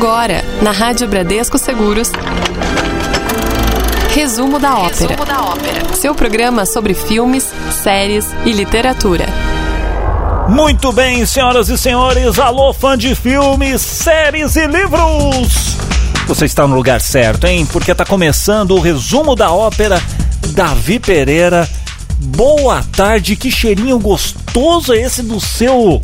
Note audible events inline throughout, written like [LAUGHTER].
Agora, na Rádio Bradesco Seguros. Resumo da ópera. Resumo da ópera. Seu programa sobre filmes, séries e literatura. Muito bem, senhoras e senhores, alô fã de filmes, séries e livros! Você está no lugar certo, hein? Porque tá começando o resumo da ópera Davi Pereira. Boa tarde, que cheirinho gostoso é esse do seu.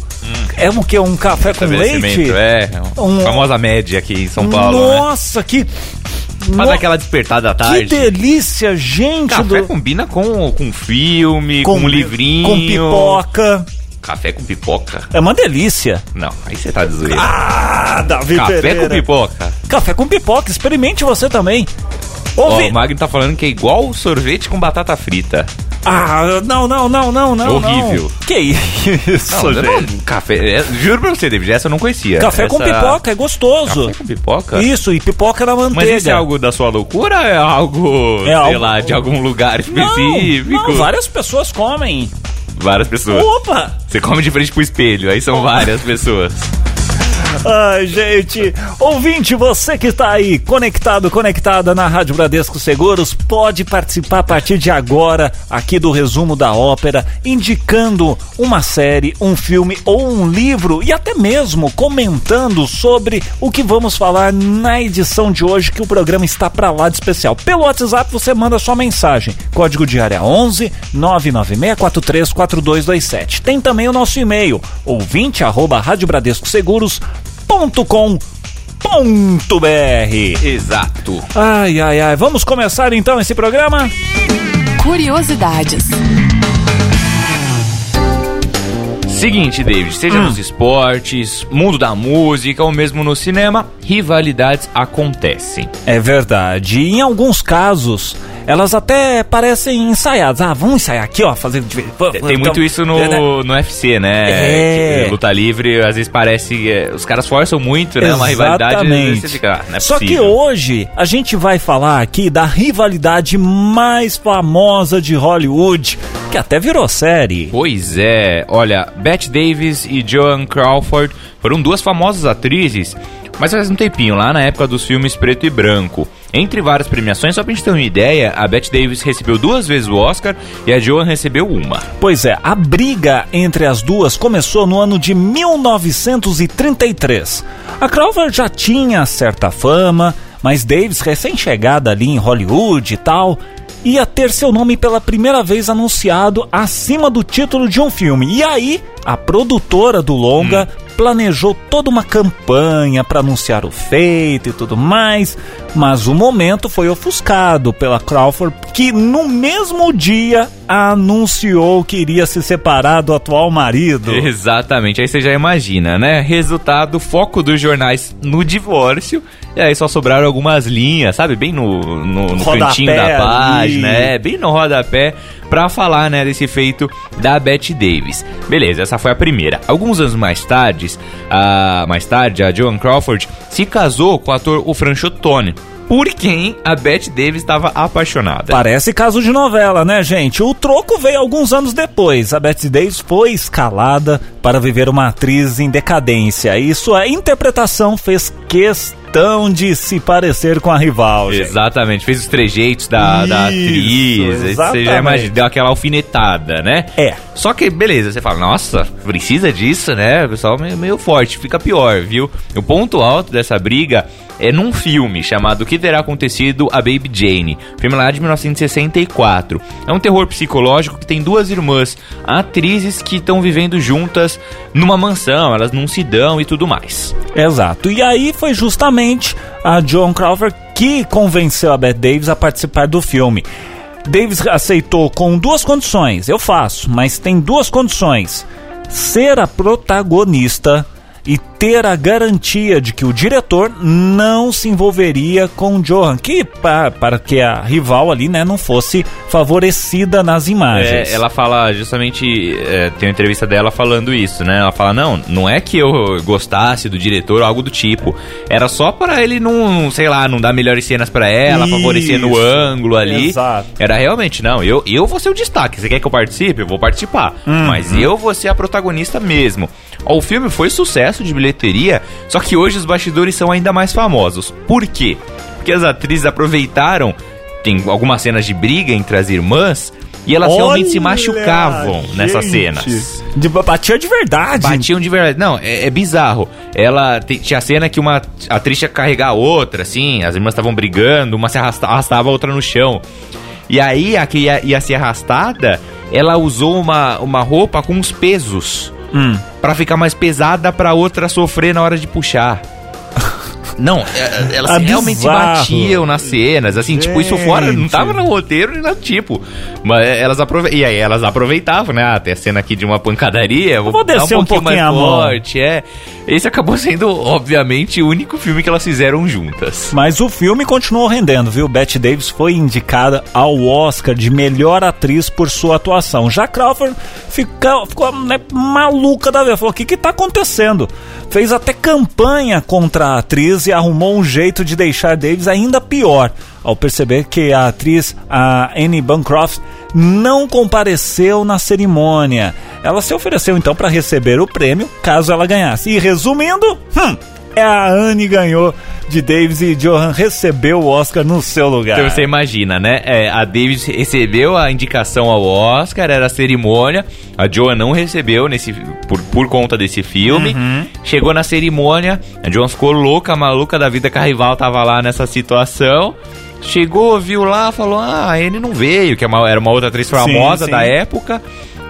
É um que? Um café com leite? É, Um- famosa média aqui em São Paulo, né? Nossa, que. Pra No- aquela despertada à Que tarde. delícia, gente! Café do- combina com, com filme, com, um livrinho. Com pipoca. Café com pipoca? É uma delícia. Não, aí você tá de zoeira. Ah, Davi Café Pereira. com pipoca. Café com pipoca, experimente você também. Ouvi... o Magno tá falando que é igual sorvete com batata frita. Ah, não, não, não, não, não. Horrível. Não. Que isso, Não, eu gente. não- café. é, juro pra você, David, essa eu não conhecia. Café com Essa- pipoca, é gostoso. Café com pipoca? Isso, e pipoca na Mas manteiga. isso é algo da sua loucura ou é algo, É sei algo- lá, de algum lugar Não, específico? não, várias pessoas comem. Várias pessoas. Opa! Você come de frente pro espelho, aí são várias pessoas. Ai, gente, ouvinte, você que está aí conectado, conectada na Rádio Bradesco Seguros, pode participar a partir de agora aqui do resumo da ópera, indicando uma série, um filme ou um livro e até mesmo comentando sobre o que vamos falar na edição de hoje, que o programa está para lá de especial. Pelo WhatsApp você manda sua mensagem, código de área 11 996434227. Tem também o nosso e-mail, ouvinte radiobradescoseguros.com.br. Exato. Ai, ai, ai. Vamos começar então esse programa? Curiosidades. Seguinte, David, seja nos esportes, mundo da música ou mesmo no cinema, rivalidades acontecem. É verdade. E em alguns casos, elas até parecem ensaiadas. Ah, vamos ensaiar aqui, ó, fazer de vez. Tem- Tem muito isso no, no UFC, né? É. Que luta livre, às vezes parece. é, os caras forçam muito, né? Uma rivalidade. Você fica, ah, não é Só que hoje a gente vai falar aqui da rivalidade mais famosa de Hollywood, que até virou série. Pois é, olha, Bette Davis e Joan Crawford foram duas famosas atrizes, mas faz um tempinho, lá na época dos filmes preto e branco. Entre várias premiações, só pra gente ter uma ideia, a Bette Davis recebeu duas vezes o Oscar e a Joan recebeu uma. Pois é, a briga entre as duas começou no ano de 1933. A Crawford já tinha certa fama, mas Davis, recém-chegada ali em Hollywood e tal, ia ter seu nome pela primeira vez anunciado acima do título de um filme. E aí, a produtora do longa planejou toda uma campanha para anunciar o feito e tudo mais, mas o momento foi ofuscado pela Crawford, que no mesmo dia anunciou que iria se separar do atual marido. Exatamente, aí você já imagina, né? Resultado, foco dos jornais no divórcio, e aí só sobraram algumas linhas, sabe? Bem no, no, no cantinho da ali. página, é, bem no rodapé, pra falar, né, desse feito da Bette Davis. Beleza, essa foi a primeira. Alguns anos mais tarde, a, mais tarde, a Joan Crawford se casou com o ator o Franchotone, por quem a Bette Davis estava apaixonada. Parece caso de novela, né, gente? O troco veio alguns anos depois. A Bette Davis foi escalada para viver uma atriz em decadência e sua interpretação fez questão de se parecer com a rival. gente. Exatamente, fez os trejeitos da, da Isso, atriz. aí Você já imagina, deu aquela alfinetada, né? É. Só que, beleza, você fala, nossa, precisa disso, né? O pessoal meio, meio forte, fica pior, viu? O ponto alto dessa briga é num filme chamado O que Terá Acontecido a Baby Jane. Filme lá de 1964. É um terror psicológico que tem duas irmãs, atrizes que estão vivendo juntas numa mansão, elas não se dão e tudo mais. Exato. E aí foi justamente a Joan Crawford que convenceu a Bette Davis a participar do filme. Davis aceitou com duas condições. Eu faço, mas tem duas condições: ser a protagonista e ter a garantia de que o diretor não se envolveria com Johan, que pa- para que a rival ali, né, não fosse favorecida nas imagens. É, ela fala justamente, é, tem uma entrevista dela falando isso, né? Ela fala, não, não é que eu gostasse do diretor ou algo do tipo. Era só para ele não, sei lá, não dar melhores cenas para ela, favorecer no Isso. ângulo ali. Exato. Era realmente, não, eu, eu vou ser o destaque. Você quer que eu participe? Eu vou participar. Uhum. Mas eu vou ser a protagonista mesmo. Ó, o filme foi sucesso de bilheteria, só que hoje os bastidores são ainda mais famosos. Por quê? Porque as atrizes aproveitaram, tem algumas cenas de briga entre as irmãs, e elas Olha, realmente se machucavam nessas gente. cenas. De, batia de verdade. Batiam de verdade. Não, é, é bizarro. Ela tinha cena que uma atriz que carregar a outra, assim, as irmãs estavam brigando, uma se arrasta- arrastava a outra no chão. E aí, a que ia, ia ser arrastada, ela usou uma, uma roupa com uns pesos. Hum. Pra ficar mais pesada pra outra sofrer na hora de puxar. Não, é- é- elas Ah, realmente se batiam nas cenas, assim, tipo, isso fora, não Gente. tava no roteiro nem nada tipo. Mas elas aprove... E aí elas aproveitavam, né? Ah, tem a cena aqui de uma pancadaria, vou descer um pouquinho a mão. forte, é. Esse acabou sendo, obviamente, o único filme que elas fizeram juntas. Mas o filme continuou rendendo, viu? Bette Davis foi indicada ao Oscar de melhor atriz por sua atuação. Já Crawford ficou, ficou né, maluca da vez. Falou: o que, que tá acontecendo? Fez até campanha contra a atriz e arrumou um jeito de deixar Davis ainda pior. Ao perceber que a atriz, a Annie Bancroft, não compareceu na cerimônia. Ela se ofereceu então para receber o prêmio caso ela ganhasse. E resumindo, hum, a Anne ganhou de Davis e Johan recebeu o Oscar no seu lugar. Então você imagina, né? É, a Davis recebeu a indicação ao Oscar, era a cerimônia. A Joan não recebeu nesse, por, por conta desse filme. Chegou na cerimônia, a Joan ficou louca, maluca da vida que a rival tava lá nessa situação. Chegou, viu lá, falou: Ah, a Anne não veio, que é era uma outra atriz famosa sim. da época.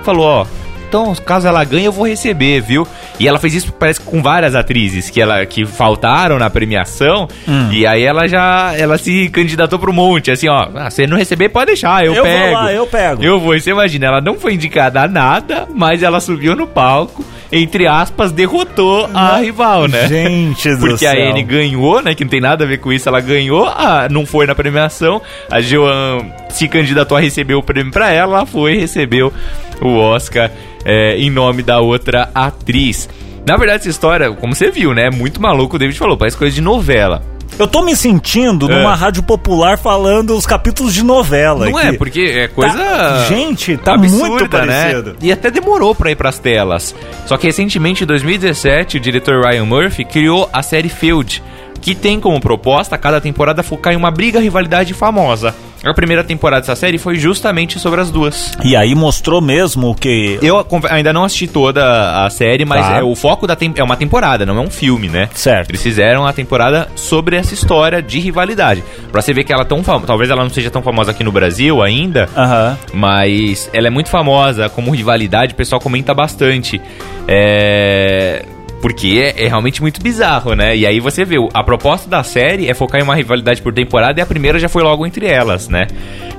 Falou: Ó. Então, caso ela ganhe, eu vou receber, viu? E ela fez isso, parece que com várias atrizes que ela que faltaram na premiação. Hum. E aí ela já ela se candidatou pro monte, assim, ó. Ah, se não receber, pode deixar, eu, Eu vou pego. lá, eu pego. Eu vou. E você imagina, ela não foi indicada a nada, mas ela subiu no palco, entre aspas, derrotou a rival, né? Gente do Porque céu. a Anne ganhou, né? Que não tem nada a ver com isso, ela ganhou, ah, não foi na premiação. A Joan se candidatou a receber o prêmio pra ela, ela foi e recebeu o Oscar é, em nome da outra atriz. Na verdade, essa história, como você viu, né? É muito maluco, o David falou, parece coisa de novela. Eu tô me sentindo É. numa rádio popular falando os capítulos de novela. Não é, porque é coisa. Tá- gente, tá absurda, muito parecido. Né? E até demorou pra ir pras telas. Só que recentemente, em 2017, o diretor Ryan Murphy criou a série Field, que tem como proposta cada temporada focar em uma briga rivalidade famosa. A primeira temporada dessa série foi justamente sobre as duas. E aí mostrou mesmo que. Eu ainda não assisti toda a série, mas Tá. é, o foco da tem- é uma temporada, não é um filme, né? Certo. Eles fizeram a temporada sobre essa história de rivalidade. Pra você ver que ela é tão famosa. Talvez ela não seja tão famosa aqui no Brasil ainda, Aham. mas ela é muito famosa como rivalidade, o pessoal comenta bastante. É. Porque é, é realmente muito bizarro, né? E aí você vê, a proposta da série é focar em uma rivalidade por temporada e a primeira já foi logo entre elas, né?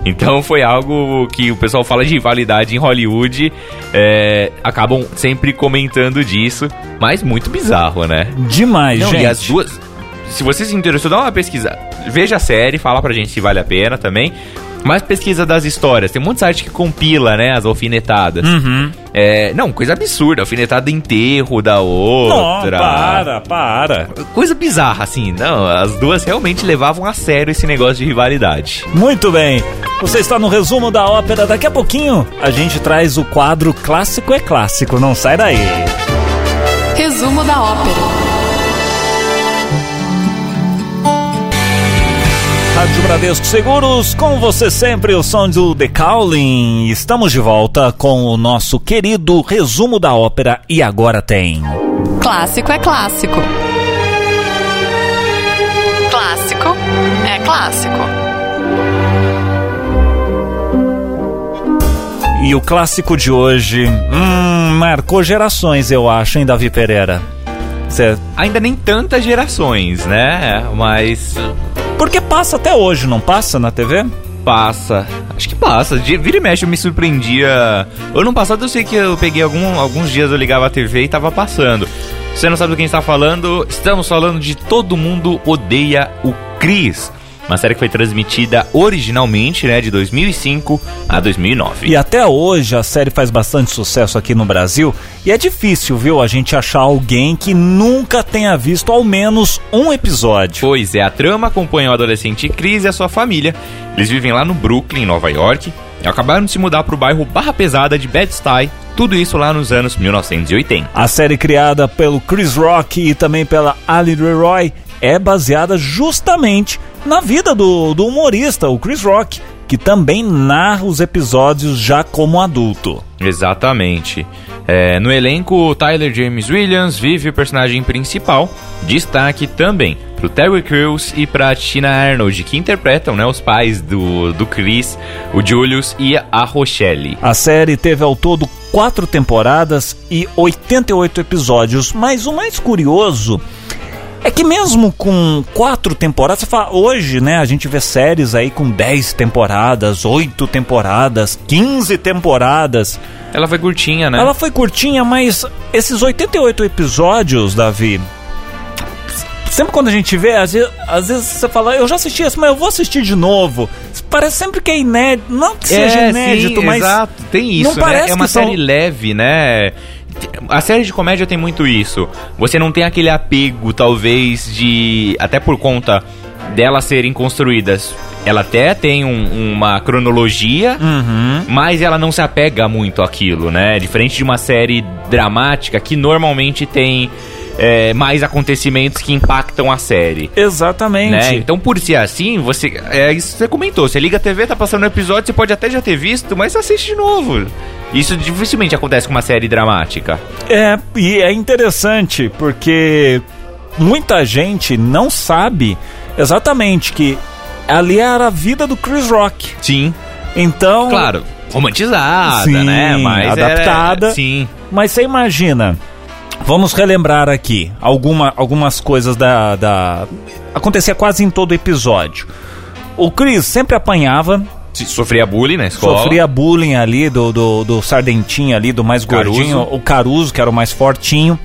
Então [LAUGHS] foi algo que o pessoal fala de rivalidade em Hollywood, é, acabam sempre comentando disso, mas muito bizarro, né? Demais, Não, gente. e as duas. Se você se interessou, dá uma pesquisa. Veja a série, fala pra gente se vale a pena também. Mas pesquisa das histórias. Tem um monte de site que compila, né? As alfinetadas. Uhum. É, não, coisa absurda. Alfinetada enterro da Não, outra. para, para. Coisa bizarra, assim. Não, as duas realmente levavam a sério esse negócio de rivalidade. Muito bem. Você está no resumo da ópera. Daqui a pouquinho a gente traz o quadro Clássico é Clássico. Não sai daí. Resumo da ópera. Rádio Bradesco Seguros, com você sempre, o som do The Cowling. Estamos de volta com o nosso querido resumo da ópera e agora tem. Clássico é clássico. Clássico é clássico. E o clássico de hoje, hum, marcou gerações, eu acho, hein, Davi Pereira? Cê- Ainda nem tantas gerações, né? Mas Porque passa até hoje, não passa na TV? passa. Acho que passa. De- Vira e mexe, eu me surpreendia. Ano passado eu sei que eu peguei algum- alguns dias, eu ligava a TV e tava passando. Você não sabe do que a gente tá falando, estamos falando de Todo Mundo Odeia o Chris. Uma série que foi transmitida originalmente, né, de 2005 a 2009. E até hoje a série faz bastante sucesso aqui no Brasil e é difícil, viu, a gente achar alguém que nunca tenha visto ao menos um episódio. Pois é, a trama acompanha o adolescente Chris e a sua família. Eles vivem lá no Brooklyn, Nova York, e acabaram de se mudar para o bairro Barra Pesada de Bed-Stuy, tudo isso lá nos anos 1980. A série criada pelo Chris Rock e também pela Ali Leroy é baseada justamente na vida do, do humorista, o Chris Rock, que também narra os episódios já como adulto. Exatamente. É, no elenco, Tyler James Williams vive o personagem principal. Destaque também pro Terry Crews e pra Tina Arnold, que interpretam né, os pais do, do Chris, o Julius e a Rochelle. A série teve ao todo quatro temporadas e 88 episódios, mas o mais curioso é que mesmo com quatro temporadas, você fala, hoje, né, a gente vê séries aí com 10 temporadas, 8 temporadas, 15 temporadas. Ela foi curtinha, né? Ela foi curtinha, mas esses 88 episódios, Davi, sempre quando a gente vê, às vezes, às vezes, você fala, eu já assisti isso, mas eu vou assistir de novo. Parece sempre que é inédito, não que seja é, inédito, sim, mas exato, tem isso, não né? parece É uma que são- série leve, né? A série de comédia tem muito isso. Você não tem aquele apego, talvez, de. Até por conta delas serem construídas. Ela até tem um- uma cronologia, Uhum. mas ela não se apega muito àquilo, né? Diferente de uma série dramática que normalmente tem é, mais acontecimentos que impactam a série. Exatamente. Né? Então, por ser assim, você. É isso que você comentou. Você liga a TV, tá passando um episódio, você pode até já ter visto, mas assiste de novo. Isso dificilmente acontece com uma série dramática. É, e é interessante porque muita gente não sabe exatamente que ali era a vida do Chris Rock. Sim. Então, Claro, romantizada, Sim, né? Mas adaptada. Era, sim. Mas você imagina, vamos relembrar aqui alguma, algumas coisas da, da. Acontecia quase em todo episódio. O Chris sempre apanhava, Sofria bullying na escola. sofria bullying ali do, do, do Sardentinho ali, do mais Caruso. gordinho, o Caruso, que era o mais fortinho.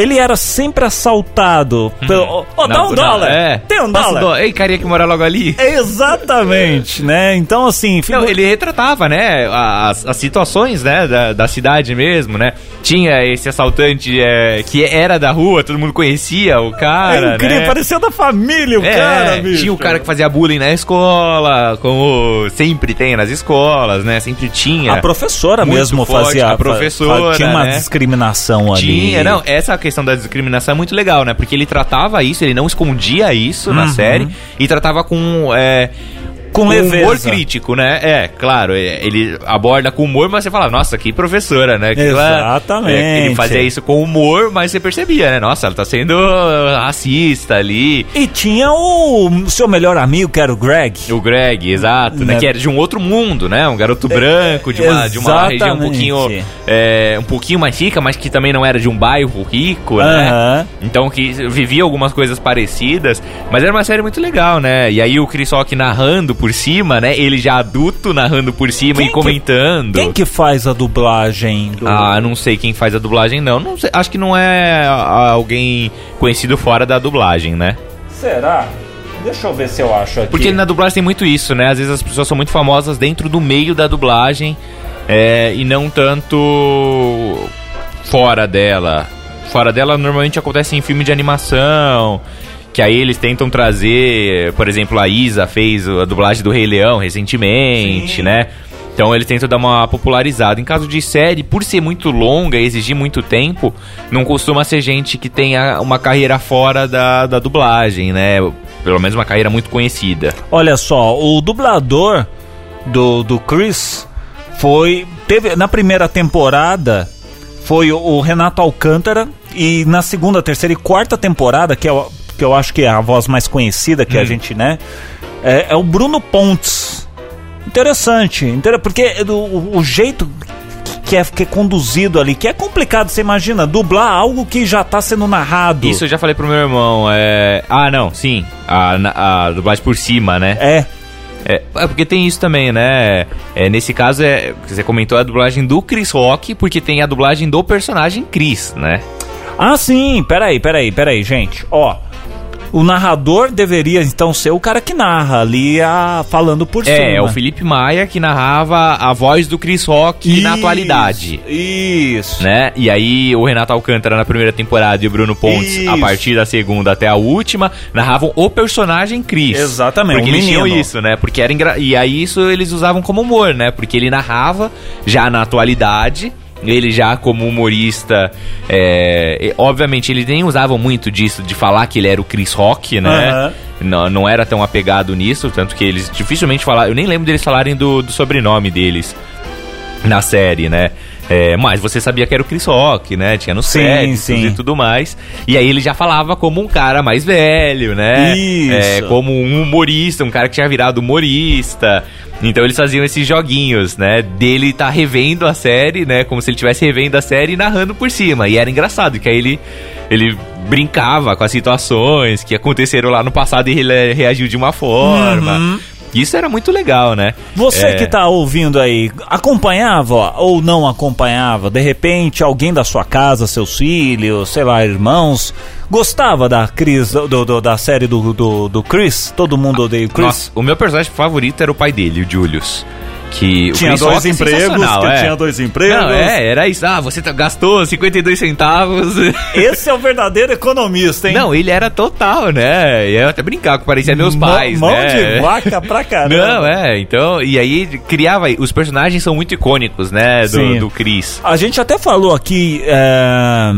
Ele era sempre assaltado pelo. Ô, ô, dá um dólar! É. Tem um dólar! dó- Ei, carinha que mora logo ali. Exatamente, né? Então, assim. Não, fica- ele retratava, né, as, as situações, né, da, da cidade mesmo, né? Tinha esse assaltante é, que era da rua, todo mundo conhecia o cara, é incrível, né? parecia da família o É, cara, bicho. tinha o cara que fazia bullying na escola, como sempre tem nas escolas, né? Sempre tinha. A professora mesmo forte, fazia. a professora, Tinha uma né? discriminação ali. Tinha, não, essa questão da discriminação é muito legal, né? Porque ele tratava isso, ele não escondia isso na Uhum. série e tratava com. É, Com leveza. humor crítico, né? É, claro, é, ele aborda com humor, mas você fala, nossa, que professora, né? Que ela- Exatamente. é, ele fazia isso com humor, mas você percebia, né? Nossa, ela tá sendo racista ali. E tinha o seu melhor amigo, que era o Greg. O Greg, exato, né? Né? Que era de um outro mundo, né? Um garoto branco, de uma, de uma região um pouquinho, é, um pouquinho mais rica, mas que também não era de um bairro rico, né? Aham. Então que vivia algumas coisas parecidas, mas era uma série muito legal, né? E aí o Chris Rock narrando por cima, né? Ele já adulto narrando por cima Quem e que- comentando. Quem que faz a dublagem do. Ah, não sei quem faz a dublagem, não. não sei, acho que não é alguém conhecido fora da dublagem, né? Será? Deixa eu ver se eu acho aqui. Porque na dublagem tem muito isso, né? Às vezes as pessoas são muito famosas dentro do meio da dublagem é, e não tanto fora dela. Fora dela normalmente acontece em filme de animação. Que aí eles tentam trazer, por exemplo, a Isa fez a dublagem do Rei Leão recentemente, Sim. né? Então eles tentam dar uma popularizada. Em caso de série, por ser muito longa e exigir muito tempo, não costuma ser gente que tenha uma carreira fora da, da dublagem, né? Pelo menos uma carreira muito conhecida. Olha só, o dublador do, do Chris foi. Teve, na primeira temporada foi o, o Renato Alcântara. E na segunda, terceira e quarta temporada, que eu, que eu acho que é a voz mais conhecida que a gente, né? É, é o Bruno Pontes. Interessante, inter- porque do- o, o jeito que é, que é conduzido ali, que é complicado, você imagina, dublar algo que já tá sendo narrado. Isso eu já falei pro meu irmão. É... Ah, não, sim. A, na- a dublagem por cima, né? É, É, é porque tem isso também, né? É, nesse caso, é, você comentou a dublagem do Chris Rock, porque tem a dublagem do personagem Chris, né? Ah, sim, peraí, peraí, peraí, gente. Ó, o narrador deveria então ser o cara que narra ali, a, falando por cima. É, é o Felipe Maia que narrava a voz do Chris Rock na Isso, atualidade. Isso. Né? E aí o Renato Alcântara na primeira temporada e o Bruno Pontes, Isso. a partir da segunda até a última, narravam o personagem Chris. Exatamente, Porque o eles tinham menino. isso, né? Porque era engra... E aí isso eles usavam como humor, né? Porque ele narrava já na atualidade. Ele já como humorista, é, obviamente eles nem usavam muito disso, de falar que ele era o Chris Rock, né? Aham. Não, não era tão apegado nisso, tanto que eles dificilmente falaram. Eu nem lembro deles falarem do, do sobrenome deles na série, né? É, mas você sabia que era o Chris Rock, né? Tinha no Sim, e tudo mais. E aí ele já falava como um cara mais velho, né? Isso. É, como um humorista, um cara que tinha virado humorista. Então eles faziam esses joguinhos, né? Dele tá revendo a série, né? Como se ele estivesse revendo a série e narrando por cima. E era engraçado, que aí ele, ele brincava com as situações que aconteceram lá no passado e ele reagiu de uma forma. Uhum. Isso era muito legal, né? Você É. que tá ouvindo aí, acompanhava ou não acompanhava? De repente, alguém da sua casa, seus filhos, sei lá, irmãos, gostava da Chris, do, do- da série do, do, do Chris? Todo mundo odeia o Chris? Nossa, o meu personagem favorito era o pai dele, o Julius. Que o tinha dois é empregos, que é. tinha dois empregos. Não, é, era isso. Ah, você tá- gastou 52 centavos. [LAUGHS] Esse é o verdadeiro economista, hein? Não, ele era total, né? Eu até brincava que parecia meus Mão- pais, mão né? de vaca pra [LAUGHS] caramba. Não, é, então, e aí criava, os personagens são muito icônicos, né, Sim. do, do Chris. A gente até falou aqui é,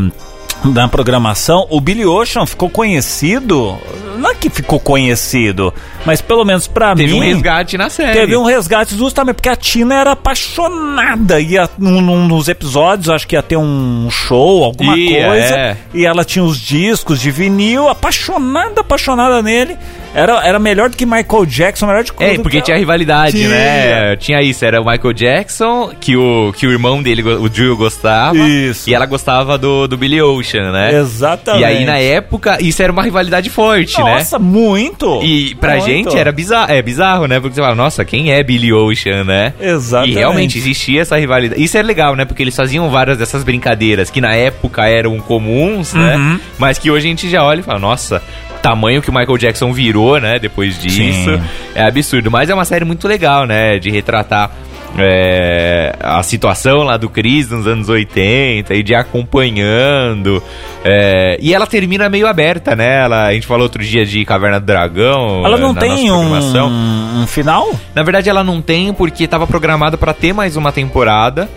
na programação, o Billy Ocean ficou conhecido. Não é que ficou conhecido, mas pelo menos pra Teve mim. um resgate na série. Teve um resgate justamente porque a Tina era apaixonada. Ia num, num- nos episódios, acho que ia ter um show, alguma coisa. é. E ela tinha os discos de vinil, apaixonada, apaixonada nele. Era, era melhor do que Michael Jackson, melhor de É, do porque que- tinha rivalidade, Tinha. né? Tinha isso, era o Michael Jackson, que o, que o irmão dele, o Drew, gostava. Isso. E ela gostava do, do Billy Ocean, né? Exatamente. E aí, na época, isso era uma rivalidade forte, né? Nossa, muito! E pra Muito. gente era bizarro, é bizarro, né? Porque você fala, nossa, quem é Billy Ocean, né? Exatamente. E realmente existia essa rivalidade. Isso é legal, né? Porque eles faziam várias dessas brincadeiras que na época eram comuns, né? Uhum. Mas que hoje a gente já olha e fala, nossa, tamanho que o Michael Jackson virou, né? Depois disso. Sim. É absurdo. Mas é uma série muito legal, né? De retratar. É, a situação lá do Chris nos anos 80 e de acompanhando. é, e ela termina meio aberta, né? Ela, a gente falou outro dia de Caverna do Dragão. Ela não tem um, um final? Na verdade, ela não tem porque estava programada para ter mais uma temporada.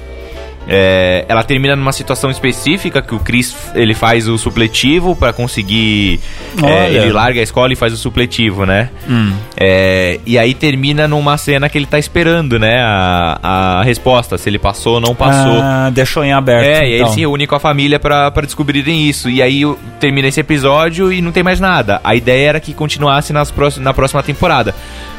É, ela termina numa situação específica que o Chris ele faz o supletivo para conseguir. é, ele larga a escola e faz o supletivo, né? É, e aí termina numa cena que ele tá esperando, né? A, a resposta, se ele passou ou não passou. Ah, deixou em aberto. É, e aí então. ele se reúne com a família pra, pra descobrirem isso. E aí termina esse episódio e não tem mais nada. A ideia era que continuasse nas próxim, na próxima temporada.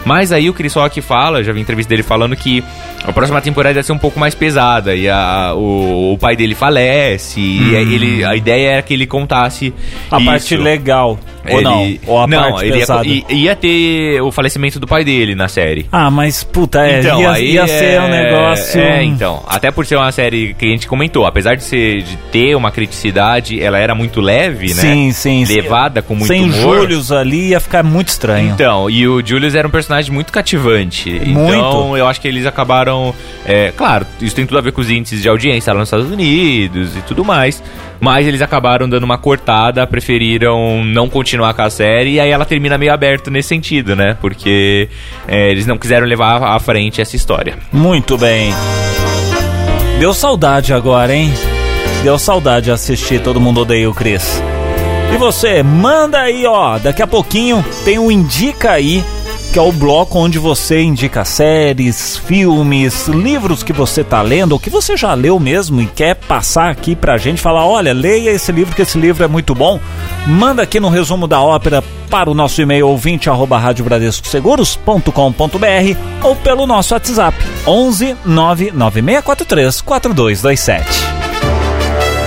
Mas aí o Chris Rock fala, já vi entrevista dele falando que a próxima temporada vai ser um pouco mais pesada. E a, o, o pai dele falece. E aí ele, a ideia era que ele contasse A isso. parte legal. Ou Ele- não? Ou a não, parte ele ia, ia ter o falecimento do pai dele na série. Ah, mas puta, é, Então, ia, aí ia ser é- um negócio. É, então. Até por ser uma série que a gente comentou, apesar de, ser, de ter uma criticidade, ela era muito leve, né? Sim, sim, sim. Levada com muito Sem humor. Július ali ia ficar muito estranho. Então, e o Julius era um personagem muito cativante. Muito. Então, eu acho que eles acabaram. é, claro, isso tem tudo a ver com os índices de audiência lá nos Estados Unidos e tudo mais. Mas eles acabaram dando uma cortada, preferiram não continuar com a série. E aí ela termina meio aberto nesse sentido, né? Porque é, eles não quiseram levar à frente essa história. Muito bem. Deu saudade agora, hein? Deu saudade assistir Todo Mundo Odeia o Chris. E você, manda aí, ó. Daqui a pouquinho tem um Indica aí, que é o bloco onde você indica séries, filmes, livros que você tá lendo, ou que você já leu mesmo e quer passar aqui pra gente, falar, olha, leia esse livro, que esse livro é muito bom. Manda aqui no resumo da ópera para o nosso e-mail ouvinte arroba radiobradescoseguros.com.br ou pelo nosso WhatsApp 11 99643 4227.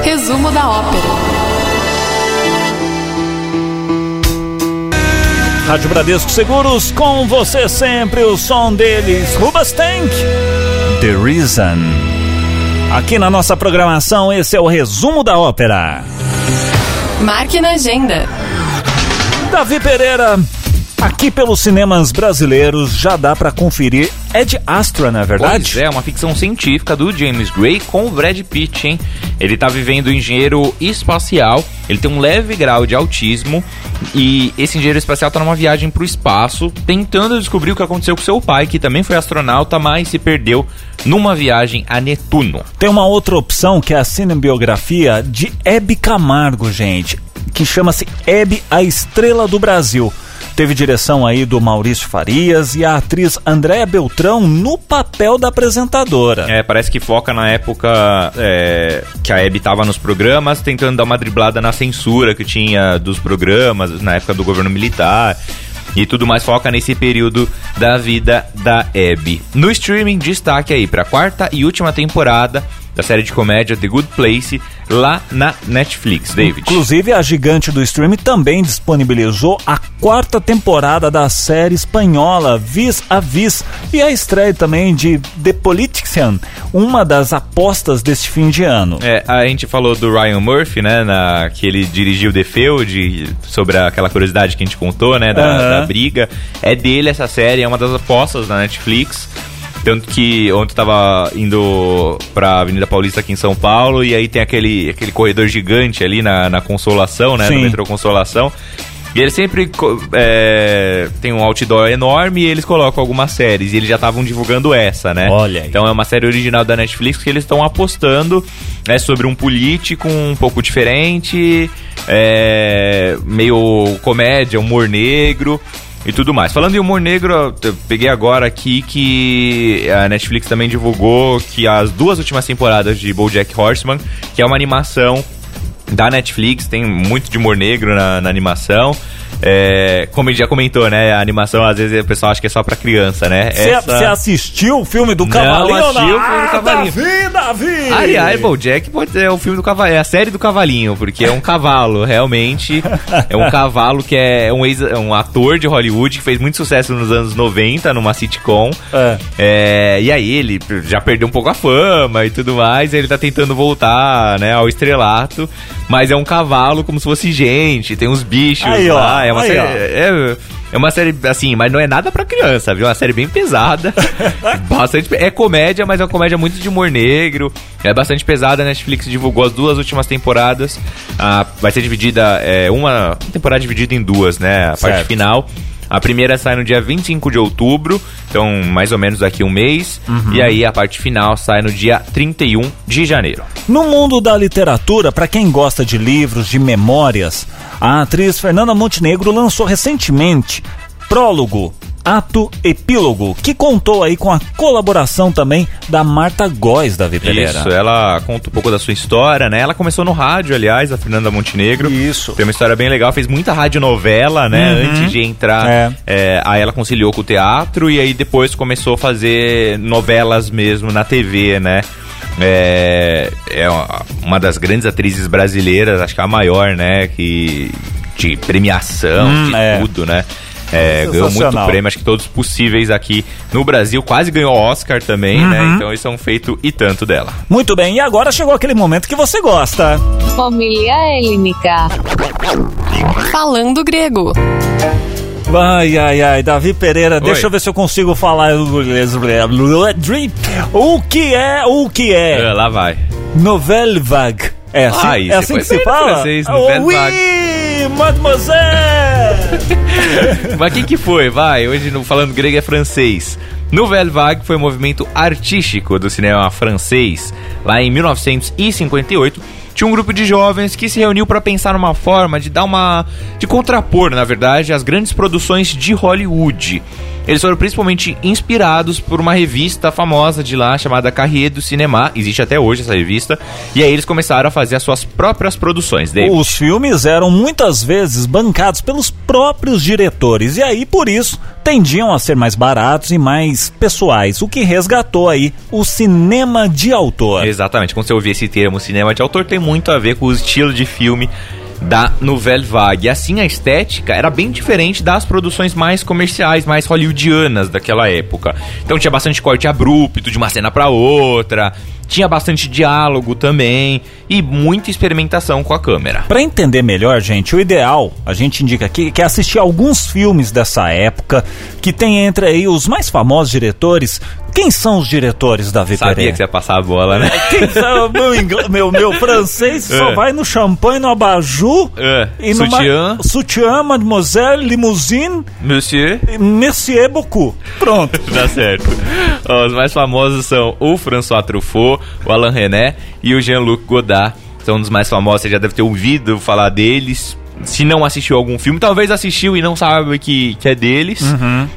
Resumo da ópera. Rádio Bradesco Seguros, com você sempre, o som deles, Rubas Tank, The Reason. Aqui na nossa programação, esse é o resumo da ópera. Marque na agenda. Davi Pereira, aqui pelos cinemas brasileiros já dá para conferir. É de Astra, não é verdade? Pois é, uma ficção científica do James Gray com o Brad Pitt, hein? Ele tá vivendo engenheiro espacial, ele tem um leve grau de autismo e esse engenheiro espacial tá numa viagem pro espaço, tentando descobrir o que aconteceu com seu pai, que também foi astronauta, mas se perdeu numa viagem a Netuno. Tem uma outra opção que é a cinebiografia de Hebe Camargo, gente, que chama-se Hebe, a Estrela do Brasil. Teve direção aí do Maurício Farias e a atriz Andréa Beltrão no papel da apresentadora. É, parece que foca na época é, que a Hebe tava nos programas, tentando dar uma driblada na censura que tinha dos programas, na época do governo militar e tudo mais foca nesse período da vida da Abby. No streaming, destaque aí para a quarta e última temporada da série de comédia The Good Place lá na Netflix, David. Inclusive, a gigante do streaming também disponibilizou a quarta temporada da série espanhola Vis a Vis e a estreia também de The Politician, uma das apostas deste fim de ano. É, a gente falou do Ryan Murphy, né, na, que ele dirigiu The Field, sobre aquela curiosidade que a gente contou, né, da, uhum. da briga. É dele essa série, é uma das apostas da Netflix. Tanto que ontem tava indo pra Avenida Paulista aqui em São Paulo e aí tem aquele, aquele corredor gigante ali na, na Consolação, né? Sim. No metrô Consolação. E eles sempre é, tem um outdoor enorme e eles colocam algumas séries. E eles já estavam divulgando essa, né? Olha aí. Então é uma série original da Netflix que eles estão apostando é sobre um político um pouco diferente, é, meio comédia, humor negro e tudo mais. Falando em humor negro, eu peguei agora aqui que a Netflix também divulgou que as duas últimas temporadas de BoJack Horseman, que é uma animação da Netflix, tem muito de humor negro na, na animação. É, como a gente já comentou, né? A animação, às vezes, o pessoal acha que é só pra criança, né? Você Essa... assistiu o filme do Cavalinho? Não, assisti o filme do Cavalinho. Davi, Davi! Aliás, bom, Jack pode ser o filme do Cavalinho, é a série do Cavalinho, porque é um cavalo, realmente. é um cavalo que é um, ex, um ator de Hollywood que fez muito sucesso nos anos 90, numa sitcom. É. É, e aí ele já perdeu um pouco a fama e tudo mais, e ele tá tentando voltar, né, ao estrelato. Mas é um cavalo como se fosse gente, tem uns bichos aí, lá. Ó, é uma aí, série. É, é, uma série, assim, mas não é nada pra criança, viu? É uma série bem pesada. [LAUGHS] bastante. É comédia, mas é uma comédia muito de humor negro. É bastante pesada. A Netflix divulgou as duas últimas temporadas. Ah, vai ser dividida. É, uma temporada dividida em duas, né? A certo. parte final. A primeira sai no dia 25 de outubro, então mais ou menos daqui um mês. Uhum. E aí a parte final sai no dia 31 de janeiro. No mundo da literatura, para quem gosta de livros, de memórias, a atriz Fernanda Montenegro lançou recentemente Prólogo, Ato Epílogo, que contou aí com a colaboração também da Marta Góes da Pereira. Isso, ela conta um pouco da sua história, né? Ela começou no rádio, aliás, a Fernanda Montenegro. Isso. Tem uma história bem legal, fez muita radionovela, né? Uhum. Antes de entrar. É. É, aí ela conciliou com o teatro e aí depois começou a fazer novelas mesmo na TV, né? É, é uma das grandes atrizes brasileiras, acho que a maior, né? Que, de premiação, hum, de é. tudo, né? É, ganhou muito prêmio, acho que todos possíveis aqui no Brasil. Quase ganhou Oscar também, né? uhum. né? Então isso é um feito e tanto dela. Muito bem, e agora chegou aquele momento que você gosta. Família Helênica. Falando grego. Ai, ai, ai, Davi Pereira, Oi. deixa eu ver se eu consigo falar o que é, o que é. é lá vai. Nouvelle vague. É assim, ah, é assim que se fala? Francês, oh, oui, mademoiselle! [LAUGHS] Mas quem que foi? Vai, hoje no falando grego é francês. Nouvelle Vague foi um movimento artístico do cinema francês lá em 1958 tinha um grupo de jovens que se reuniu para pensar numa forma de dar uma. de contrapor, na verdade, as grandes produções de Hollywood. Eles foram principalmente inspirados por uma revista famosa de lá chamada Carrier do Cinema. Existe até hoje essa revista. E aí eles começaram a fazer as suas próprias produções. David. Os filmes eram muitas vezes bancados pelos próprios diretores. E aí, por isso, tendiam a ser mais baratos e mais pessoais. O que resgatou aí o cinema de autor. Exatamente. Quando você ouvir esse termo cinema de autor, tem muito a ver com o estilo de filme da Nouvelle Vague. Assim, a estética era bem diferente das produções mais comerciais, mais hollywoodianas daquela época. Então tinha bastante corte abrupto de uma cena para outra, tinha bastante diálogo também e muita experimentação com a câmera. Para entender melhor, gente, o ideal, a gente indica aqui, que é assistir alguns filmes dessa época, que tem entre aí os mais famosos diretores. Quem são os diretores da VPR? Sabia que você ia passar a bola, né? [LAUGHS] Quem sabe, meu, inglês, meu, meu francês só É. vai no champanhe, no abajur É, e sutiã. numa sutiã, mademoiselle, limousine, Monsieur, merci beaucoup. Pronto. [LAUGHS] Tá certo. Ó, os mais famosos são o François Truffaut, o Alain René e o Jean-Luc Godard. São um dos mais famosos, você já deve ter ouvido falar deles. Se não assistiu algum filme, talvez assistiu e não sabe que, que é deles,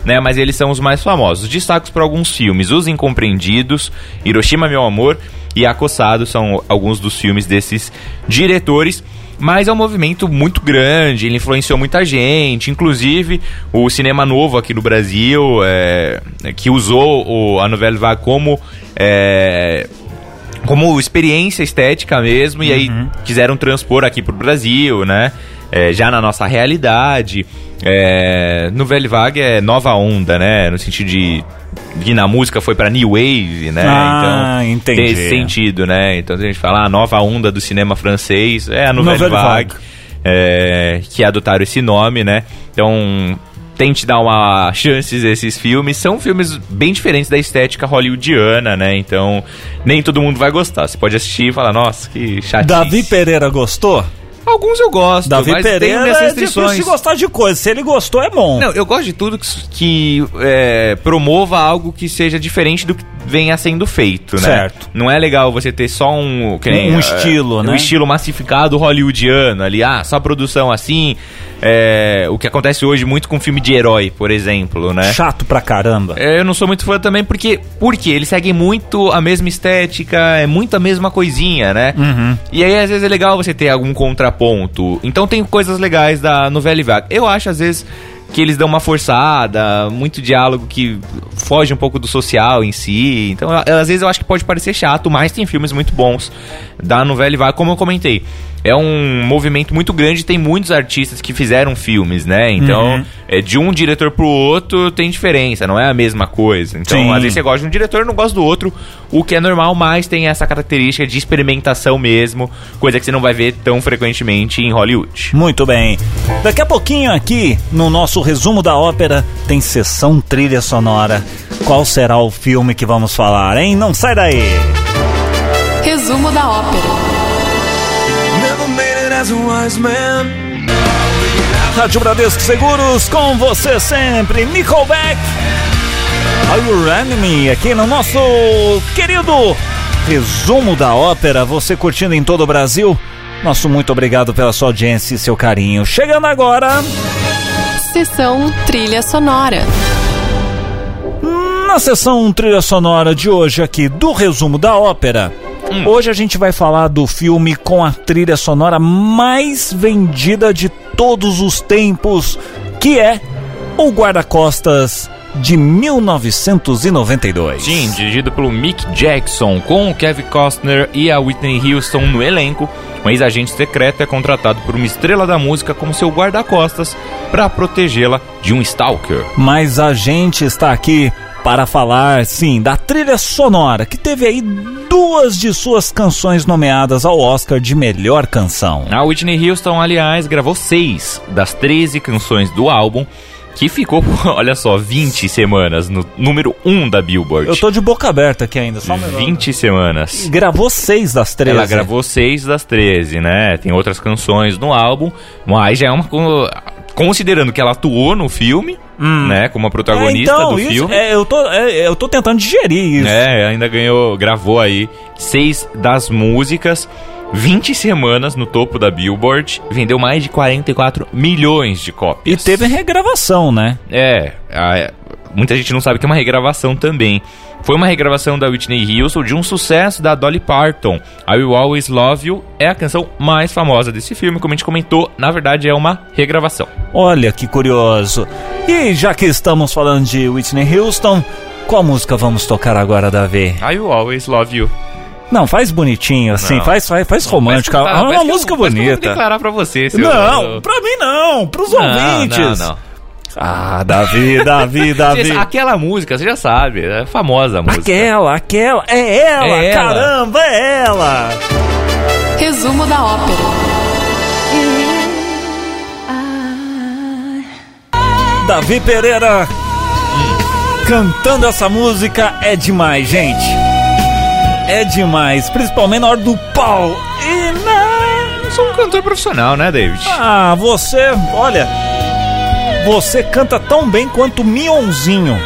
né? Mas eles são os mais famosos. Destaques para alguns filmes: Os Incompreendidos, Hiroshima Meu Amor e Acossado são alguns dos filmes desses diretores. Mas é um movimento muito grande, ele influenciou muita gente, inclusive o cinema novo aqui no Brasil, é, que usou o, a Nouvelle Vague como é, como experiência estética mesmo, e aí quiseram transpor aqui pro Brasil, né? É, já na nossa realidade. É, Nouvelle Vague é nova onda, né? No sentido de que na música foi pra New Wave, né? Ah, então, entendi. tem esse sentido, né? Então a gente fala a nova onda do cinema francês, é a Nouvelle, Nouvelle Vague, Vague. é, que adotaram esse nome, né? Então tente dar uma chances a esses filmes. São filmes bem diferentes da estética hollywoodiana, né? Então, nem todo mundo vai gostar. Você pode assistir e falar, nossa, que chato. Davi Pereira gostou? Alguns eu gosto, Davi mas tem Pereira minhas é difícil restrições. de gostar de coisa. Se ele gostou, é bom. Não, eu gosto de tudo que, que, é, promova algo que seja diferente do que venha sendo feito, né? Certo. Não é legal você ter só um... nem, Um é, estilo, né? Um estilo massificado hollywoodiano ali. Ah, só produção assim. É, o que acontece hoje muito com filme de herói, por exemplo, né? Chato pra caramba. É, Eu não sou muito fã também porque, porque eles seguem muito a mesma estética, é muito a mesma coisinha, né? Uhum. E aí às vezes é legal você ter algum contraponto. Então tem coisas legais da Nouvelle Vague. Eu acho às vezes que eles dão uma forçada, muito diálogo que foge um pouco do social em si. Então, às vezes eu acho que pode parecer chato, mas tem filmes muito bons da Nouvelle Vague, como eu comentei. É um movimento muito grande, tem muitos artistas que fizeram filmes, né? Então, Uhum. é, de um diretor pro outro tem diferença, não é a mesma coisa. Então, Sim. às vezes você gosta de um diretor, não gosta do outro, o que é normal, mas tem essa característica de experimentação mesmo, coisa que você não vai ver tão frequentemente em Hollywood. Muito bem. Daqui a pouquinho aqui, no nosso resumo da ópera, tem sessão trilha sonora. Qual será o filme que vamos falar, hein? Não sai daí! Resumo da ópera. Rádio Bradesco Seguros, com você sempre, Nickelback. Are You Running Me? Aqui no nosso querido resumo da ópera. Você curtindo em todo o Brasil? Nosso muito obrigado pela sua audiência e seu carinho. Chegando agora Sessão trilha sonora. Na sessão trilha sonora de hoje aqui do resumo da ópera. Hoje a gente vai falar do filme com a trilha sonora mais vendida de todos os tempos, que é O Guarda-Costas de 1992. Sim, dirigido pelo Mick Jackson, com o Kevin Costner e a Whitney Houston no elenco. Um ex-agente secreto é contratado por uma estrela da música como seu guarda-costas para protegê-la de um stalker. Mas a gente está aqui para falar, sim, da trilha sonora, que teve aí duas de suas canções nomeadas ao Oscar de melhor canção. A Whitney Houston, aliás, gravou seis das 13 canções do álbum, que ficou, [LAUGHS] olha só, 20 semanas no número 1 da Billboard. Eu tô de boca aberta aqui ainda, só um minuto. 20 semanas. Gravou seis das 13. Ela gravou seis das 13, né? Tem outras canções no álbum, mas já é uma. Co- Considerando que ela atuou no filme, né? Como a protagonista é, então, do isso, filme. é, eu, tô, é, eu tô tentando digerir isso. É, ainda ganhou, gravou aí seis das músicas, 20 semanas no topo da Billboard, vendeu mais de 44 milhões de E cópias. teve regravação, né? É, a- muita gente não sabe que é uma regravação também. Foi uma regravação da Whitney Houston de um sucesso da Dolly Parton. I Will Always Love You é a canção mais famosa desse filme, como a gente comentou, na verdade é uma regravação. Olha que curioso. E já que estamos falando de Whitney Houston, qual música vamos tocar agora, Davi? I Will Always Love You. Não, faz bonitinho, assim, Não. faz, faz, faz tá, é uma eu- música que eu vou bonita. declarar pra você. Não, pra mim não, pros Não, ouvintes. Não, não. Ah, Davi, Davi, [LAUGHS] Davi. Aquela música, você já sabe, é famosa a música. Aquela, aquela, é ela, É ela. caramba, é ela. Resumo da ópera. Davi Pereira cantando essa música é demais, gente. É demais, principalmente na hora do pau. E na... Eu sou um cantor profissional, né, David? Ah, você, olha, você canta tão bem quanto o Mionzinho.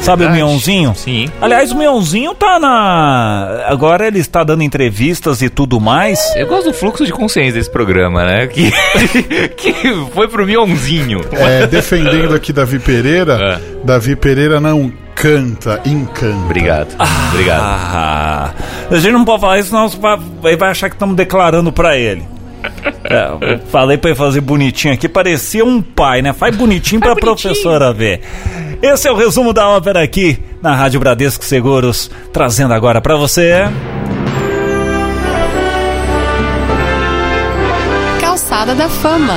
Sabe Verdade. o Mionzinho? Sim. Aliás, o Mionzinho tá na. Agora ele está dando entrevistas e tudo mais. Eu gosto do fluxo de consciência desse programa, né? Que, [LAUGHS] que foi pro Mionzinho. É, defendendo aqui Davi Pereira, Davi Pereira não canta, encanta. Obrigado. Obrigado. Ah, a gente não pode falar isso, senão vai- ele vai achar que estamos declarando pra ele. É, falei pra ele fazer bonitinho aqui, parecia um pai, né? Faz bonitinho pra professora ver. Esse é o resumo da ópera aqui na Rádio Bradesco Seguros, trazendo agora pra você. Calçada da Fama.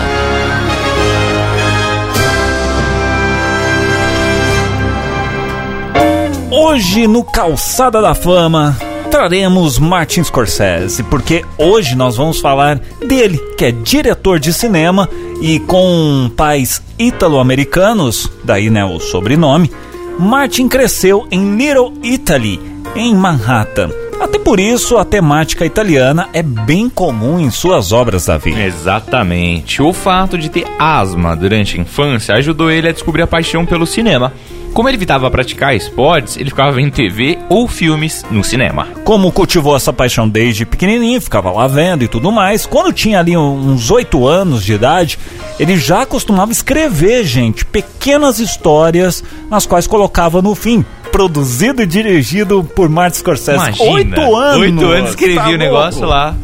Hoje no Calçada da Fama traremos Martin Scorsese, porque hoje nós vamos falar dele, que é diretor de cinema e com pais ítalo-americanos, daí né o sobrenome. Martin cresceu em Little Italy, em Manhattan. Até por isso a temática italiana é bem comum em suas obras da vida. Exatamente. O fato de ter asma durante a infância ajudou ele a descobrir a paixão pelo cinema. Como ele evitava praticar esportes, ele ficava vendo TV ou filmes no cinema. Como cultivou essa paixão desde pequenininho, ficava lá vendo e tudo mais. Quando tinha ali uns oito anos de idade, ele já costumava escrever, gente, pequenas histórias nas quais colocava no fim. Produzido e dirigido por Martin Scorsese. Imagina. Oito anos! Oito anos escrevi Tá o negócio lá.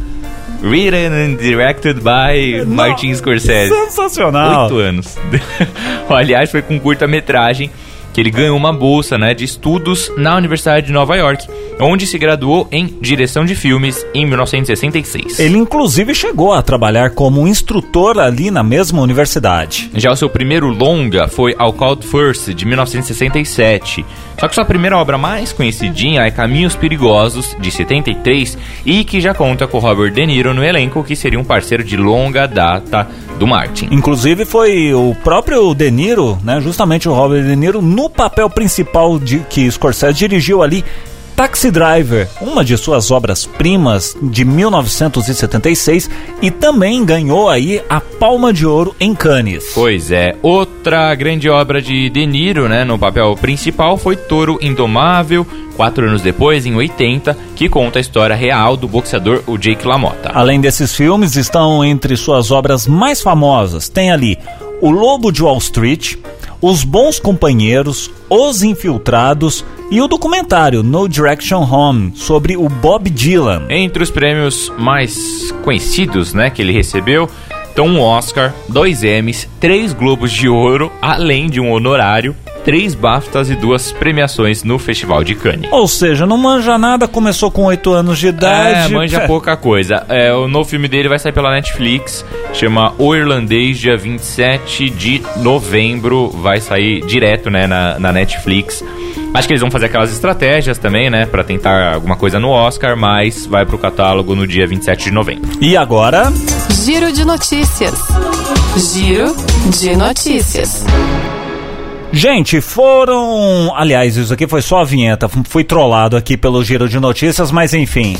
Written and directed by Não, Martin Scorsese. Sensacional! Oito anos. [LAUGHS] Aliás, foi com curta-metragem que ele ganhou uma bolsa né, de estudos na Universidade de Nova York, onde se graduou em direção de filmes em 1966. Ele inclusive chegou a trabalhar como instrutor ali na mesma universidade. Já o seu primeiro longa foi All Called First, de 1967. Só que sua primeira obra mais conhecidinha é Caminhos Perigosos, de 73, e que já conta com Robert De Niro no elenco, que seria um parceiro de longa data do Martin. Inclusive foi o próprio De Niro, né, justamente o Robert De Niro, no papel principal de que Scorsese dirigiu ali Taxi Driver, uma de suas obras-primas de 1976 e também ganhou aí a Palma de Ouro em Cannes. Pois é, outra grande obra de De Niro, né, no papel principal foi Toro Indomável, quatro anos depois, em 80, que conta a história real do boxeador o Jake LaMotta. Além desses filmes, estão entre suas obras mais famosas. Tem ali O Lobo de Wall Street, Os Bons Companheiros, Os Infiltrados e o documentário No Direction Home sobre o Bob Dylan. Entre os prêmios mais conhecidos, né, que ele recebeu, estão um Oscar, dois Emmys, três Globos de Ouro, além de um honorário, três BAFTAs e duas premiações no Festival de Cannes. Ou seja, não manja nada, começou com 8 anos de É, idade. manja pouca coisa. É, o novo filme dele vai sair pela Netflix, chama O Irlandês, dia 27 de novembro, vai sair direto, né, na, na Netflix. Acho que eles vão fazer aquelas estratégias também, né, pra tentar alguma coisa no Oscar, mas vai pro catálogo no dia 27 de novembro. E agora? Giro de notícias. Giro de notícias. Gente, foram. Aliás, isso aqui foi só a vinheta. Fui trollado aqui pelo giro de notícias, mas enfim.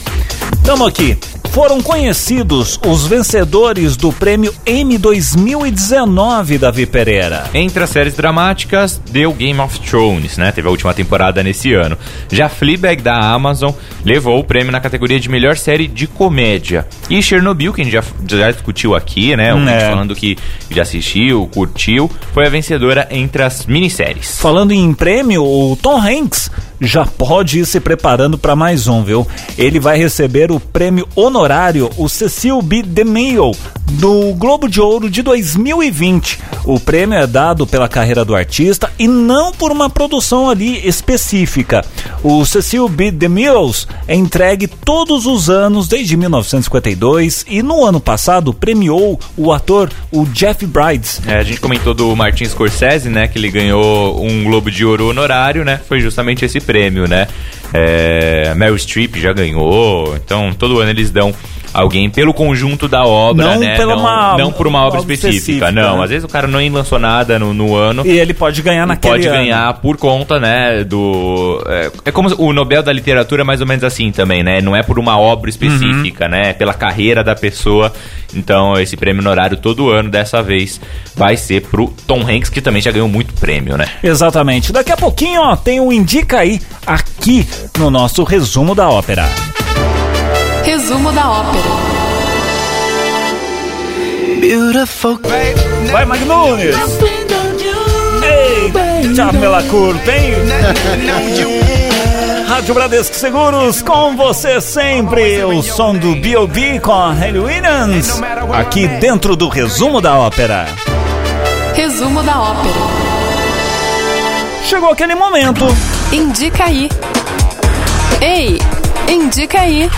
Tamo aqui. Foram conhecidos os vencedores do prêmio M 2019, Davi Pereira. Entre as séries dramáticas, deu Game of Thrones, né? Teve a última temporada nesse ano. Já Fleabag da Amazon levou o prêmio na categoria de melhor série de comédia. E Chernobyl, que a gente já, já discutiu aqui, né? Um é. falando que já assistiu, curtiu, foi a vencedora entre as minisséries. Falando em prêmio, o Tom Hanks já pode ir se preparando para mais um, viu? Ele vai receber o prêmio honorário, o Cecil B. DeMille, do Globo de Ouro de 2020. O prêmio é dado pela carreira do artista e não por uma produção ali específica. O Cecil B. DeMille é entregue todos os anos desde 1952 e no ano passado premiou o ator o Jeff Bridges. É, a gente comentou do Martin Scorsese, né? Que ele ganhou um Globo de Ouro honorário, né? Foi justamente esse prêmio, né? É, Meryl Streep já ganhou, então todo ano eles dão alguém pelo conjunto da obra, Não né? pela não, uma- não por uma obra específica, específica, não. né? Às vezes o cara nem lançou nada no, no ano. E ele pode ganhar naquele Pode ano. ganhar por conta, né, do... É, é como o Nobel da Literatura é mais ou menos assim também, né? Não é por uma obra específica, né? É pela carreira da pessoa. Então, esse prêmio honorário todo ano, dessa vez, vai ser pro Tom Hanks, que também já ganhou muito prêmio, né? Exatamente. Daqui a pouquinho, ó, tem o Indica aí, aqui no nosso resumo da ópera. Resumo da ópera. Beautiful. Vai, Magnunes! Ei, Jamela Curta, hein? Rádio Bradesco Seguros, com você sempre. O som do B.O.B. com a Hayley Williams. Aqui dentro do resumo da ópera. Resumo da ópera. Chegou aquele momento. Indica aí. Ei, indica aí.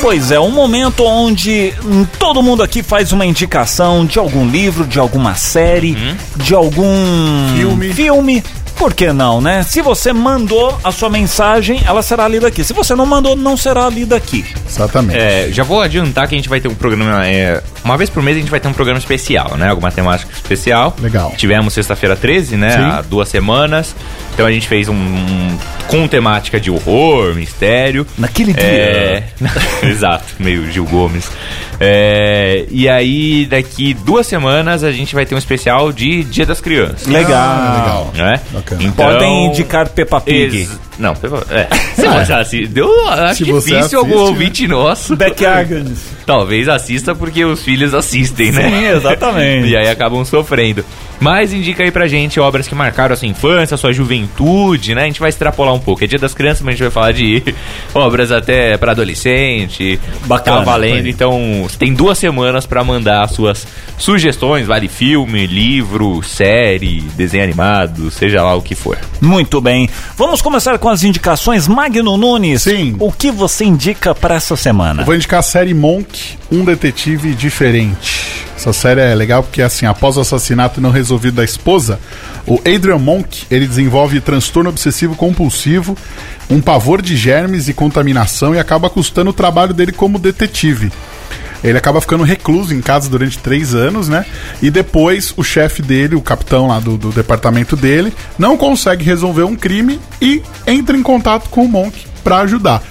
Pois é, um momento onde todo mundo aqui faz uma indicação de algum livro, de alguma série, de algum Filme. filme. Por que não, né? Se você mandou a sua mensagem, ela será lida aqui. Se você não mandou, não será lida aqui. Exatamente. É, já vou adiantar que a gente vai ter um programa. é, uma vez por mês a gente vai ter um programa especial, né? Alguma temática especial. Legal. Tivemos sexta-feira 13, né? Sim. Há duas semanas. Então a gente fez um. um- com temática de horror, mistério. Naquele dia. É, [LAUGHS] exato, meio Gil Gomes. É, e aí, daqui duas semanas, a gente vai ter um especial de Dia das Crianças. Legal. Ah, legal. Né? Bacana. Então, Podem indicar Peppa Pig. Ex- Não, Peppa- é. [LAUGHS] Se você assiste, deu, acho Se você difícil algum assiste, né? ouvinte nosso. Backyardigans. [LAUGHS] Talvez assista porque os filhos assistem, né? Sim, exatamente. E aí acabam sofrendo. Mas indica aí pra gente obras que marcaram a sua infância, a sua juventude, né? A gente vai extrapolar um pouco. É dia das crianças, mas a gente vai falar de [LAUGHS] obras até pra adolescente. Bacana, Tá valendo. aí. Então, você tem duas semanas pra mandar as suas sugestões. Vale filme, livro, série, desenho animado, seja lá o que for. Muito bem. Vamos começar com as indicações. Magno Nunes, Sim. o que você indica para essa semana? Eu vou indicar a série Monk, um detetive diferente. Essa série é legal porque, assim, após o assassinato não resolvido da esposa, o Adrian Monk, ele desenvolve transtorno obsessivo compulsivo, um pavor de germes e contaminação e acaba custando o trabalho dele como detetive. Ele acaba ficando recluso em casa durante três anos, né? E depois o chefe dele, o capitão lá do, do departamento dele, não consegue resolver um crime e entra em contato com o Monk para ajudar.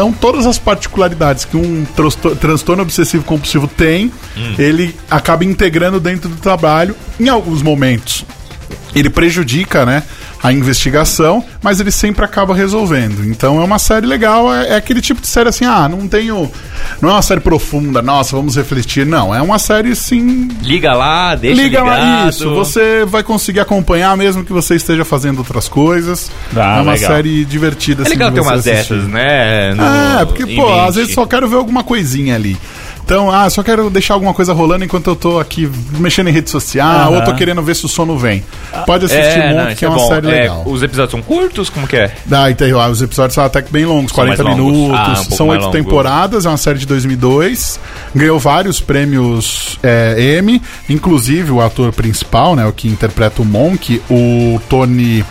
Então, todas as particularidades que um transtor- transtorno obsessivo compulsivo tem, ele acaba integrando dentro do trabalho em alguns momentos. Ele prejudica, né, a investigação, mas ele sempre acaba resolvendo. Então é uma série legal, é, é aquele tipo de série assim, ah, não tenho. Não é uma série profunda, nossa, vamos refletir. Não, é uma série assim. Liga lá, deixa Liga lá ligado. isso, você vai conseguir acompanhar mesmo que você esteja fazendo outras coisas. Ah, é uma legal. série divertida É assim. legal ter umas assistir. dessas, né? no- É, porque, pô, às mente. vezes só quero ver alguma coisinha ali. Então, ah, só quero deixar alguma coisa rolando enquanto eu tô aqui mexendo em rede social, ou tô querendo ver se o sono vem. Pode assistir É, isso que é uma bom. série É, legal. os episódios são curtos? Como que é? Ah, então, ah, os episódios são até que bem longos, São 40 mais longos. minutos. Ah, um são oito temporadas, é uma série de 2002. Ganhou vários prêmios é, Emmy, inclusive o ator principal, né, o que interpreta o Monk, o Tony,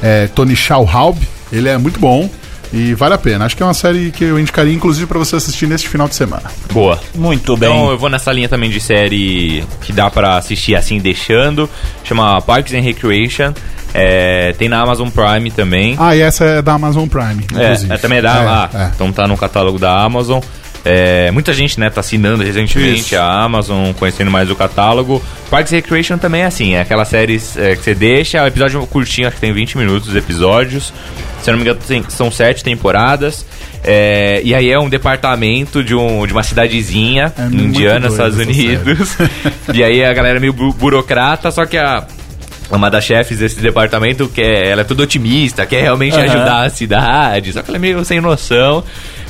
é, Tony Schauhaub, ele é muito bom. E vale a pena. Acho que é uma série que eu indicaria, inclusive, pra você assistir neste final de semana. Boa. Muito bem. Então eu vou nessa linha também de série que dá pra assistir assim, deixando. Chama Parks and Recreation. É, tem na Amazon Prime também. Ah, e essa é da Amazon Prime, inclusive. É, é, também é da É, ah, é. Então tá no catálogo da Amazon. É, muita gente, né, tá assinando recentemente Isso. a Amazon, conhecendo mais o catálogo. Parks and Recreation também é assim, é aquela série é, que você deixa, o episódio curtinho, acho que tem 20 minutos os episódios. Se eu não me engano, tem- são sete temporadas. É, e aí é um departamento de, um, de uma cidadezinha É indiana, Estados Unidos. [LAUGHS] e aí a galera é meio bu- burocrata, só que a uma das chefes desse departamento que é, ela é toda otimista, quer realmente Aham. ajudar a cidade, só que ela é meio sem noção.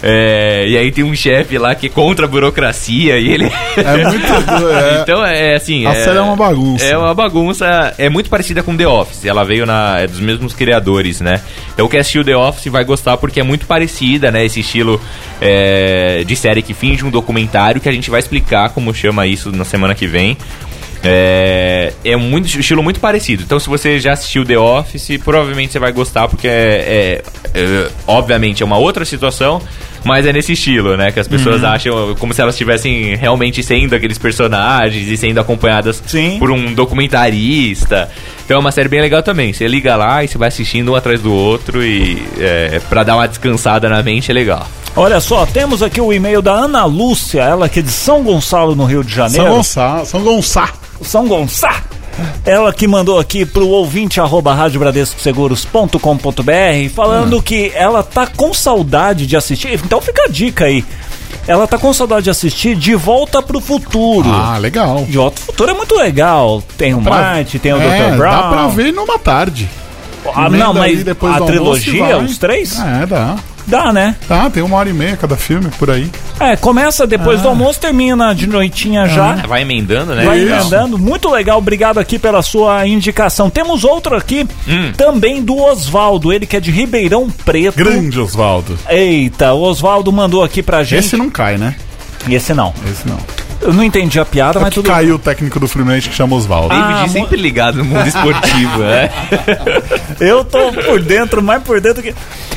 É, e aí tem um chefe lá que é contra a burocracia e ele. É muito. é- [LAUGHS] então é assim. A série é uma bagunça. É uma bagunça. É muito parecida com The Office. Ela veio na. É dos mesmos criadores, né? Então quem assistiu The Office vai gostar porque é muito parecida, né? Esse estilo é, de série que finge um documentário que a gente vai explicar como chama isso na semana que vem. É, é muito estilo muito parecido. Então, se você já assistiu The Office, provavelmente você vai gostar, porque é, é- é- obviamente é uma outra situação, mas é nesse estilo, né? Que as pessoas Uhum. acham como se elas estivessem realmente sendo aqueles personagens e sendo acompanhadas Sim. por um documentarista. Então é uma série bem legal também. Você liga lá e você vai assistindo um atrás do outro e é, pra dar uma descansada na mente é legal. Olha só, temos aqui o e-mail da Ana Lúcia, ela que é de São Gonçalo, no Rio de São Janeiro. Gonçalo. São Gonçalo. São Gonçalo. Ela que mandou aqui pro ouvinte arroba radiobradescoseguros.com.br falando que ela tá com saudade de assistir. Então fica a dica aí. Ela tá com saudade de assistir De Volta pro Futuro. Ah, legal. De Volta pro Futuro é muito legal. Tem o Pra- Marte, tem o é, Dr. Brown. Dá pra ver numa tarde. Ah, não, mas a trilogia, os três? É, dá. Dá, né? Tá, tem uma hora e meia cada filme por aí. É, começa depois do almoço, termina de noitinha já. Vai emendando, né? Vai emendando. Muito legal, obrigado aqui pela sua indicação. Temos outro aqui, Hum. também do Oswaldo, ele que é de Ribeirão Preto. Grande Oswaldo. Eita, o Oswaldo mandou aqui pra gente. Esse não cai, né? Esse não. Esse não. Eu não entendi a piada, É mas que tudo caiu o técnico do Fluminense que chama Oswaldo. Ah, David mo- sempre ligado no mundo esportivo, né? [LAUGHS] Eu tô por dentro, mais por dentro que.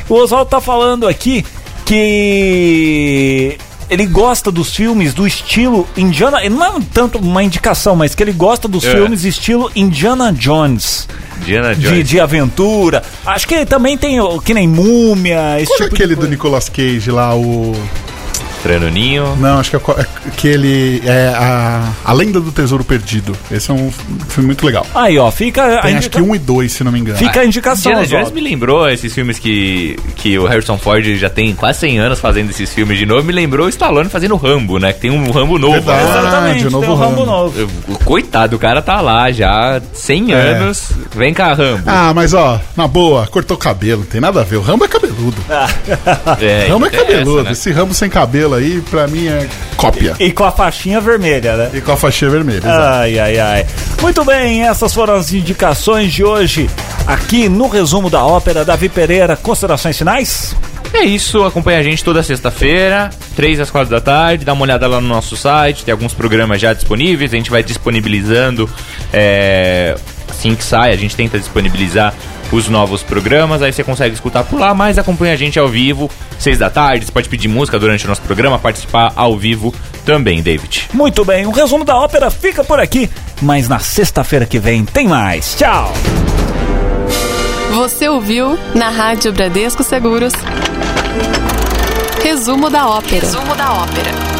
O Oswaldo tá falando aqui que ele gosta dos filmes do estilo Indiana. Não é tanto uma indicação, mas que ele gosta dos É. filmes estilo Indiana Jones. Diana De, Jones. de aventura. Acho que também tem o que nem múmia, esse Qual é tipo aquele de do. Nicolas Cage lá, o. Tranoninho. Não, acho que é, qual- é que ele. É a, a Lenda do Tesouro Perdido. Esse é um filme muito legal. Aí, ó, fica Tem acho que indica... um e dois, se não me engano. fica a indicação. Indiana Jones me lembrou esses filmes que, que o Harrison Ford já tem quase 100 anos fazendo esses filmes de novo. Me lembrou o Stallone fazendo Rambo, né? Que tem um Rambo novo. Verdade. né? Exatamente, o novo tem um Rambo Rambo. novo. Coitado, o cara tá lá já 100 É. anos. Vem cá, Rambo. Ah, mas ó, na boa, cortou cabelo, não tem nada a ver. O Rambo é cabeludo. é, Rambo é essa, cabeludo. né? Esse Rambo sem cabelo aí, pra mim, é cópia. E com a faixinha vermelha, né? E com a faixinha vermelha. exato. Ai, ai, ai. Muito bem, essas foram as indicações de hoje aqui no resumo da ópera. Davi Pereira, considerações finais? É isso, acompanha a gente toda sexta-feira, 3 às 4 da tarde, dá uma olhada lá no nosso site, tem alguns programas já disponíveis, a gente vai disponibilizando é, assim que sai, a gente tenta disponibilizar os novos programas, aí você consegue escutar por lá, mas acompanha a gente ao vivo, 6 da tarde, você pode pedir música durante o nosso programa, participar ao vivo também, David. Muito bem, o resumo da ópera fica por aqui, mas na sexta-feira que vem tem mais. Tchau! Você ouviu na Rádio Bradesco Seguros. Resumo da ópera. Resumo da ópera.